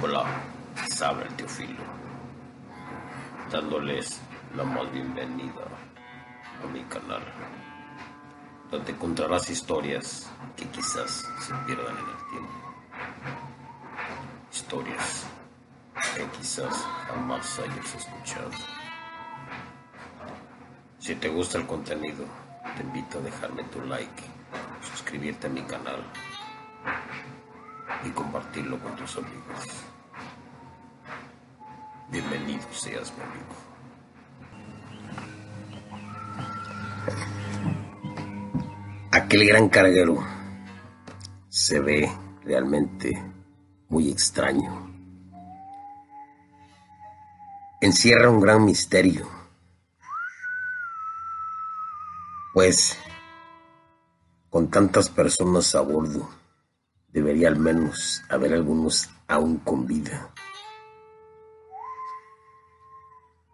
Hola, sabe el Teofilo, dándoles la más bienvenida a mi canal, donde encontrarás historias que quizás se pierdan en el tiempo. Historias que quizás jamás hayas escuchado. Si te gusta el contenido, te invito a dejarme tu like, suscribirte a mi canal y compartirlo con tus amigos. Bienvenido seas mi amigo. Aquel gran carguero se ve realmente muy extraño. Encierra un gran misterio, pues con tantas personas a bordo, debería al menos haber algunos aún con vida.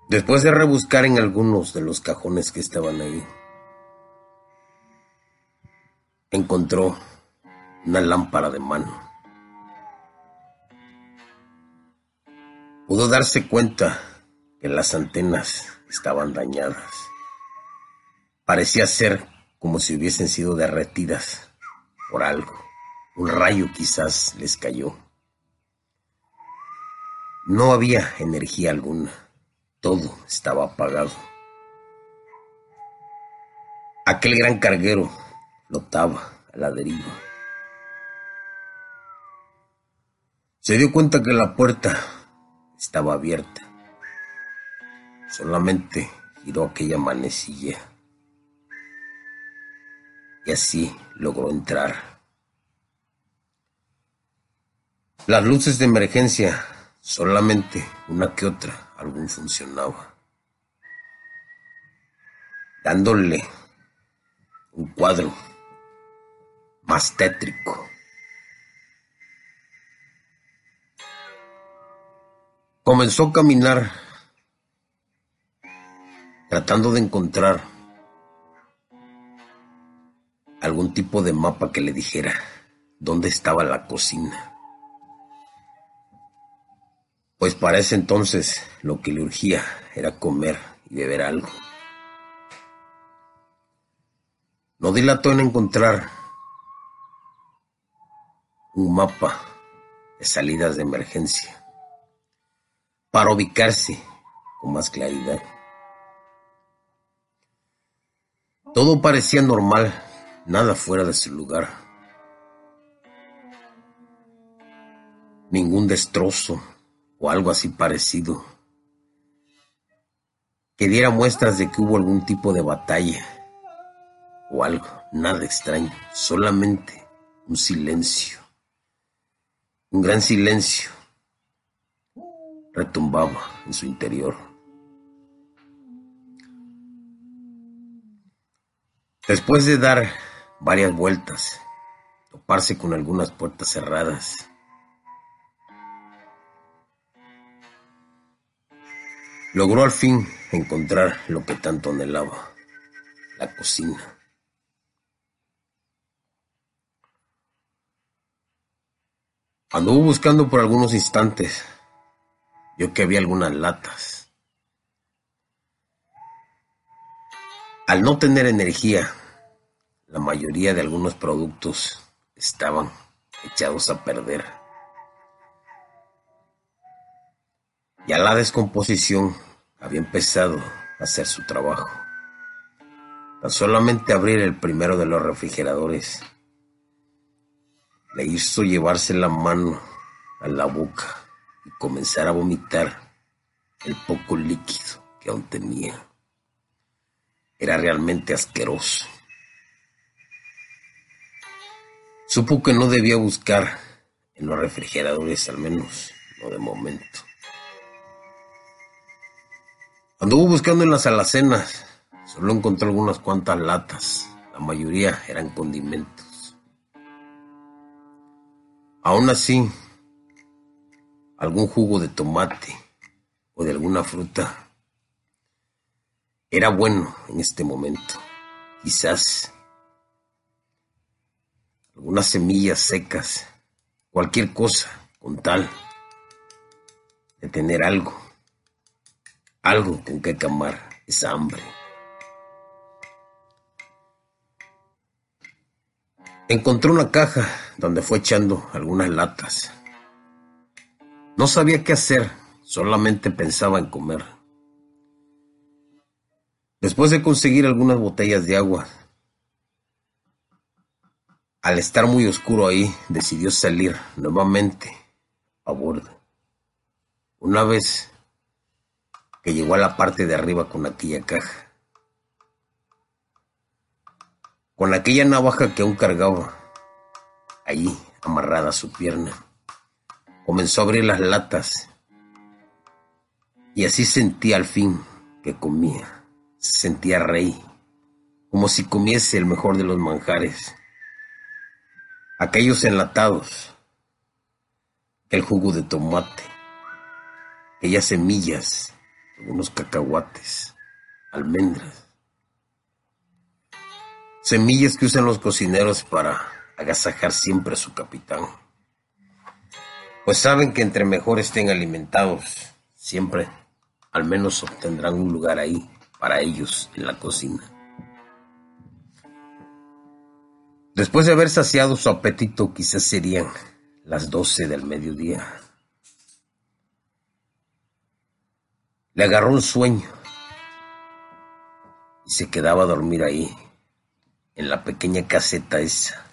Después de rebuscar en algunos de los cajones que estaban ahí, encontró una lámpara de mano. Pudo darse cuenta que las antenas estaban dañadas. Parecía ser como si hubiesen sido derretidas por algo. Un rayo quizás les cayó. No había energía alguna. Todo estaba apagado. Aquel gran carguero flotaba a la deriva. Se dio cuenta que la puerta estaba abierta. Solamente giró aquella manecilla. Y así logró entrar. Las luces de emergencia, solamente una que otra, algún funcionaba. Dándole un cuadro más tétrico. Comenzó a caminar, tratando de encontrar algún tipo de mapa que le dijera dónde estaba la cocina. Pues para ese entonces lo que le urgía era comer y beber algo. No dilató en encontrar un mapa de salidas de emergencia para ubicarse con más claridad. Todo parecía normal, nada fuera de su lugar. Ningún destrozo o algo así parecido que diera muestras de que hubo algún tipo de batalla o algo, nada extraño, solamente un silencio, un gran silencio retumbaba en su interior. Después de dar varias vueltas, toparse con algunas puertas cerradas, logró al fin encontrar lo que tanto anhelaba, la cocina. Anduvo buscando por algunos instantes, vio que había algunas latas. Al no tener energía, la mayoría de algunos productos estaban echados a perder. Ya la descomposición había empezado a hacer su trabajo. Tan solamente abrir el primero de los refrigeradores le hizo llevarse la mano a la boca y comenzar a vomitar el poco líquido que aún tenía. Era realmente asqueroso. Supo que no debía buscar en los refrigeradores, al menos no de momento. Anduvo buscando en las alacenas, solo encontró algunas cuantas latas, la mayoría eran condimentos. Aún así, algún jugo de tomate o de alguna fruta era bueno en este momento. Quizás algunas semillas secas, cualquier cosa con tal de tener algo, algo con que calmar esa hambre. Encontró una caja donde fue echando algunas latas. No sabía qué hacer, solamente pensaba en comer. Después de conseguir algunas botellas de agua, al estar muy oscuro ahí, decidió salir nuevamente a bordo. Una vez que llegó a la parte de arriba con aquella caja, con aquella navaja que aún cargaba, allí amarrada a su pierna. Comenzó a abrir las latas y así sentía al fin que comía. Se sentía rey, como si comiese el mejor de los manjares. Aquellos enlatados, el jugo de tomate, aquellas semillas, unos cacahuates, almendras Semillas que usan los cocineros para agasajar siempre a su capitán. Pues saben que entre mejor estén alimentados, siempre al menos obtendrán un lugar ahí para ellos en la cocina. Después de haber saciado su apetito, quizás serían las doce del mediodía. Le agarró un sueño y se quedaba a dormir ahí en la pequeña caseta esa.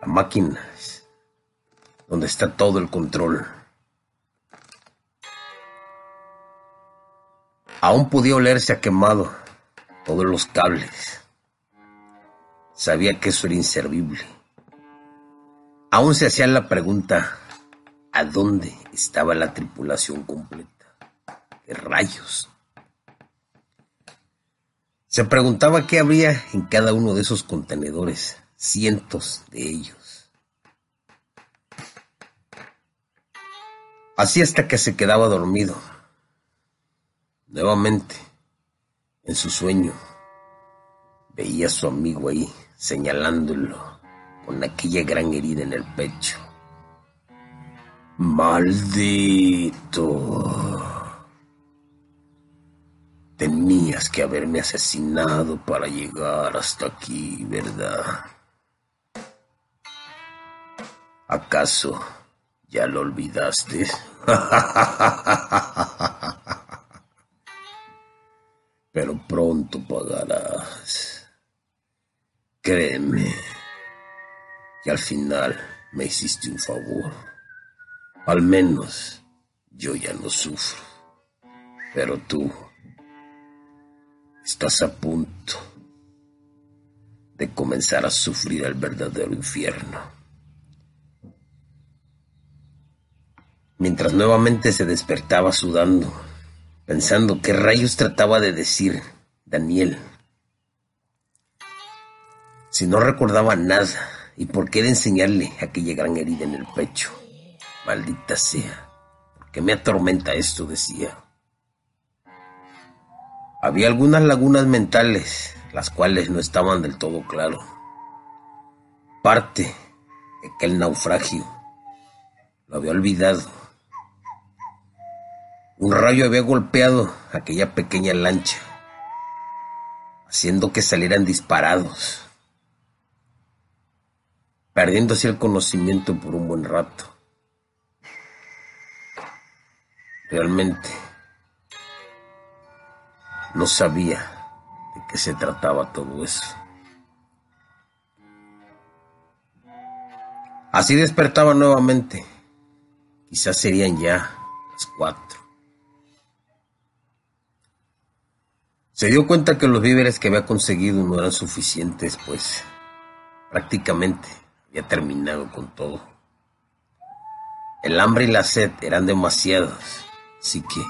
La máquina donde está todo el control. Aún podía olerse a quemado todos los cables. Sabía que eso era inservible. Aún se hacía la pregunta, ¿a dónde estaba la tripulación completa? ¿Qué rayos? Se preguntaba qué habría en cada uno de esos contenedores, cientos de ellos. Así hasta que se quedaba dormido. Nuevamente, en su sueño, veía a su amigo ahí, señalándolo con aquella gran herida en el pecho. Maldito. Tenías que haberme asesinado para llegar hasta aquí, ¿verdad? ¿Acaso ya lo olvidaste? Pero pronto pagarás. Créeme que al final me hiciste un favor. Al menos yo ya no sufro. Pero tú Estás a punto de comenzar a sufrir el verdadero infierno. Mientras nuevamente se despertaba sudando, pensando qué rayos trataba de decir Daniel. Si no recordaba nada, ¿y por qué de enseñarle aquella gran herida en el pecho? Maldita sea, ¿por qué me atormenta esto? decía. Había algunas lagunas mentales, las cuales no estaban del todo claro. Parte de aquel naufragio lo había olvidado. Un rayo había golpeado aquella pequeña lancha, haciendo que salieran disparados, perdiéndose el conocimiento por un buen rato. Realmente no sabía de qué se trataba todo eso. Así despertaba nuevamente. Quizás serían ya las cuatro. Se dio cuenta que los víveres que había conseguido no eran suficientes, pues prácticamente había terminado con todo. El hambre y la sed eran demasiados, así que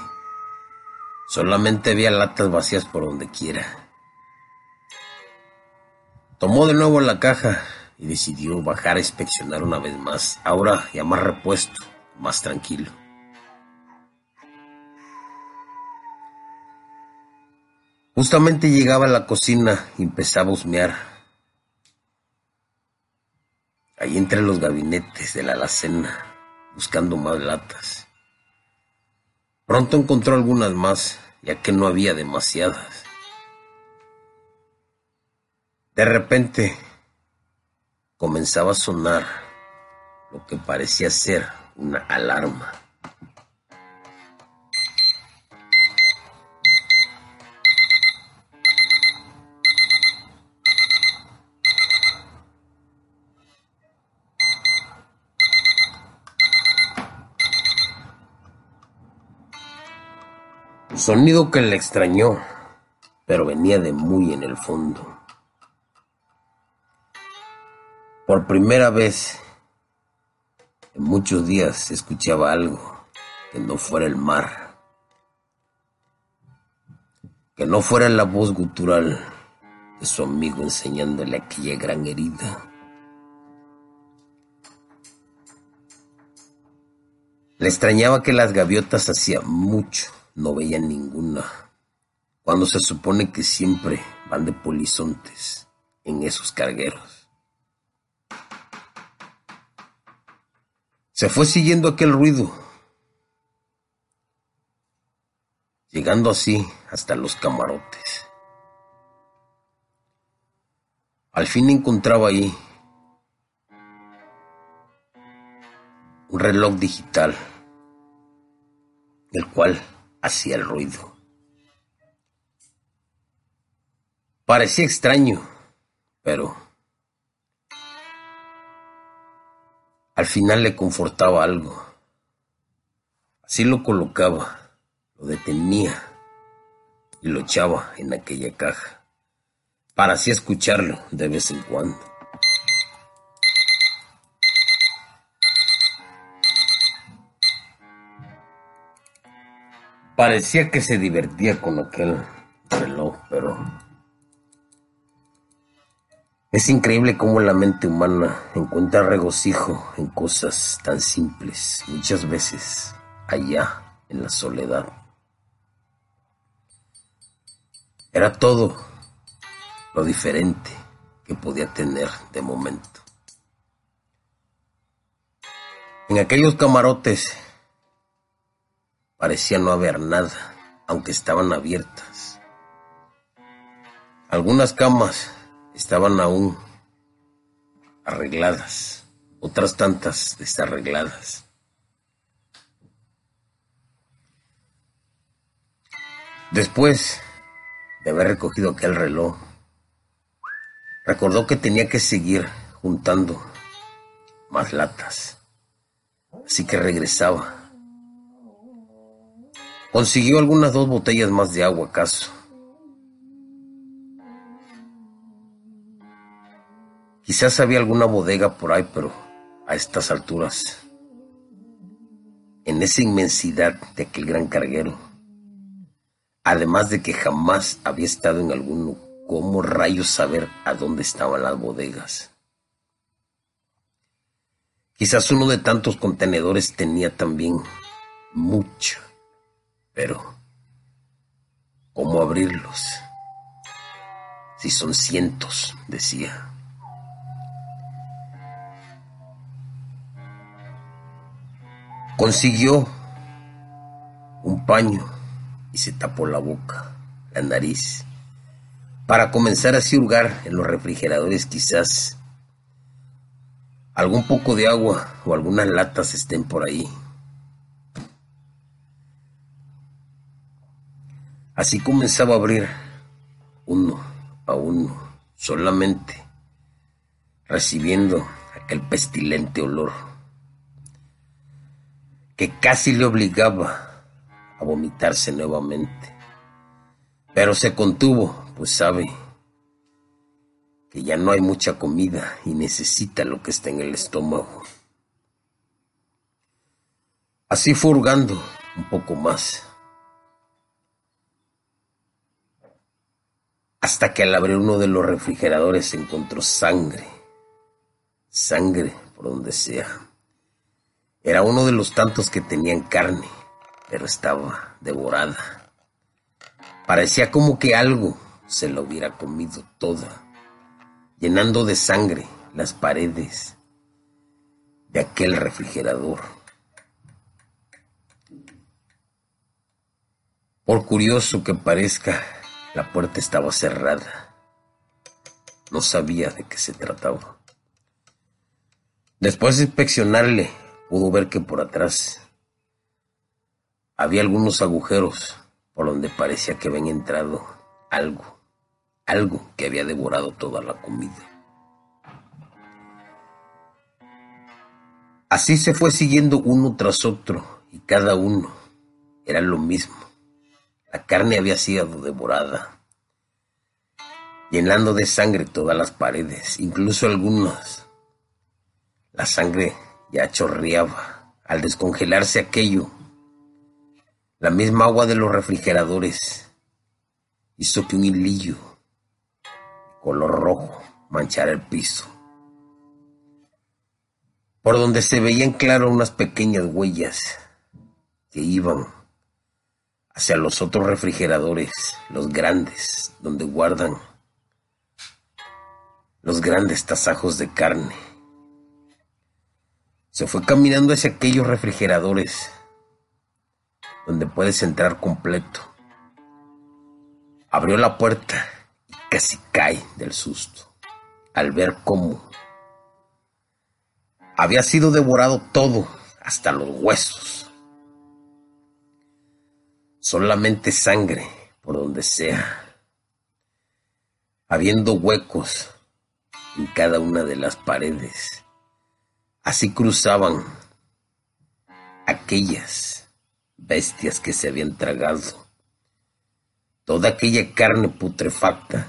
Solamente había latas vacías por donde quiera. Tomó de nuevo la caja y decidió bajar a inspeccionar una vez más, ahora ya más repuesto, más tranquilo. Justamente llegaba a la cocina y empezaba a husmear. Ahí entre los gabinetes de la alacena buscando más latas. Pronto encontró algunas más, ya que no había demasiadas. De repente comenzaba a sonar lo que parecía ser una alarma. Sonido que le extrañó, pero venía de muy en el fondo. Por primera vez en muchos días escuchaba algo que no fuera el mar, que no fuera la voz gutural de su amigo enseñándole aquella gran herida. Le extrañaba que las gaviotas hacía mucho no veían ninguna, cuando se supone que siempre van de polizontes en esos cargueros. Se fue siguiendo aquel ruido, llegando así hasta los camarotes. Al fin encontraba ahí un reloj digital, el cual hacía el ruido. Parecía extraño, pero al final le confortaba algo. Así lo colocaba, lo detenía y lo echaba en aquella caja, para así escucharlo de vez en cuando. Parecía que se divertía con aquel reloj, pero es increíble cómo la mente humana encuentra regocijo en cosas tan simples, muchas veces allá en la soledad. Era todo lo diferente que podía tener de momento. En aquellos camarotes Parecía no haber nada, aunque estaban abiertas. Algunas camas estaban aún arregladas, otras tantas desarregladas. Después de haber recogido aquel reloj, recordó que tenía que seguir juntando más latas, así que regresaba Consiguió algunas dos botellas más de agua, acaso. Quizás había alguna bodega por ahí, pero a estas alturas, en esa inmensidad de aquel gran carguero, además de que jamás había estado en alguno, ¿cómo rayos saber a dónde estaban las bodegas? Quizás uno de tantos contenedores tenía también mucha, pero, ¿cómo abrirlos? Si son cientos, decía. Consiguió un paño y se tapó la boca, la nariz, para comenzar a hurgar en los refrigeradores quizás algún poco de agua o algunas latas estén por ahí. Así comenzaba a abrir uno a uno, solamente recibiendo aquel pestilente olor que casi le obligaba a vomitarse nuevamente. Pero se contuvo, pues sabe que ya no hay mucha comida y necesita lo que está en el estómago. Así fue hurgando un poco más hasta que al abrir uno de los refrigeradores encontró sangre. Sangre por donde sea. Era uno de los tantos que tenían carne, pero estaba devorada. Parecía como que algo se la hubiera comido toda, llenando de sangre las paredes de aquel refrigerador. Por curioso que parezca, la puerta estaba cerrada. No sabía de qué se trataba. Después de inspeccionarle, pudo ver que por atrás había algunos agujeros por donde parecía que habían entrado algo, algo que había devorado toda la comida. Así se fue siguiendo uno tras otro y cada uno era lo mismo. La carne había sido devorada, llenando de sangre todas las paredes, incluso algunas. La sangre ya chorreaba al descongelarse aquello. La misma agua de los refrigeradores hizo que un hilillo color rojo manchara el piso por donde se veían claro unas pequeñas huellas que iban hacia los otros refrigeradores, los grandes, donde guardan los grandes tasajos de carne. Se fue caminando hacia aquellos refrigeradores donde puedes entrar completo. Abrió la puerta y casi cae del susto al ver cómo había sido devorado todo, hasta los huesos. Solamente sangre por donde sea, habiendo huecos en cada una de las paredes. Así cruzaban aquellas bestias que se habían tragado toda aquella carne putrefacta,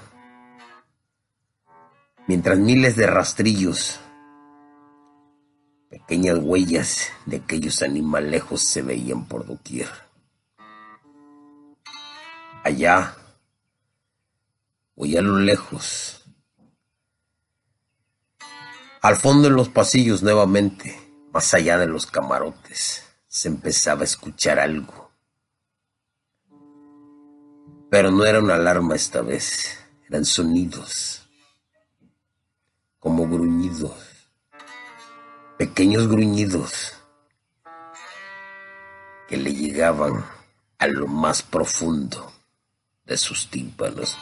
mientras miles de rastrillos Pequeñas huellas de aquellos animalejos se veían por doquier. Allá, o a lo lejos, al fondo en los pasillos nuevamente, más allá de los camarotes, se empezaba a escuchar algo. Pero no era una alarma esta vez, eran sonidos, como gruñidos pequeños gruñidos que le llegaban a lo más profundo de sus tímpanos.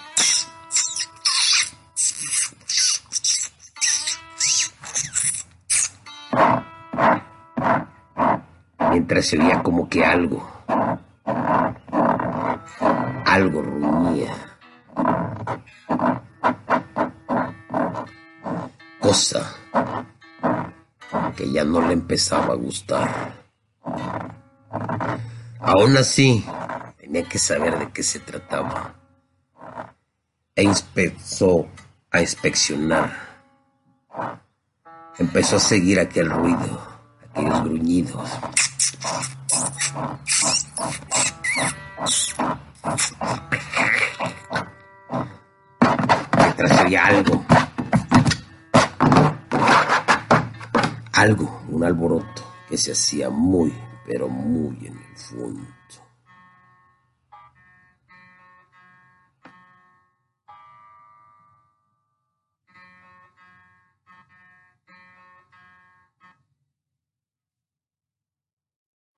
Mientras se oía como que algo, algo ruñía. Cosa que ya no le empezaba a gustar. Aún así, tenía que saber de qué se trataba. E empezó a inspeccionar. Empezó a seguir aquel ruido, aquellos gruñidos. Mientras oía algo algo, un alboroto que se hacía muy, pero muy en el fondo.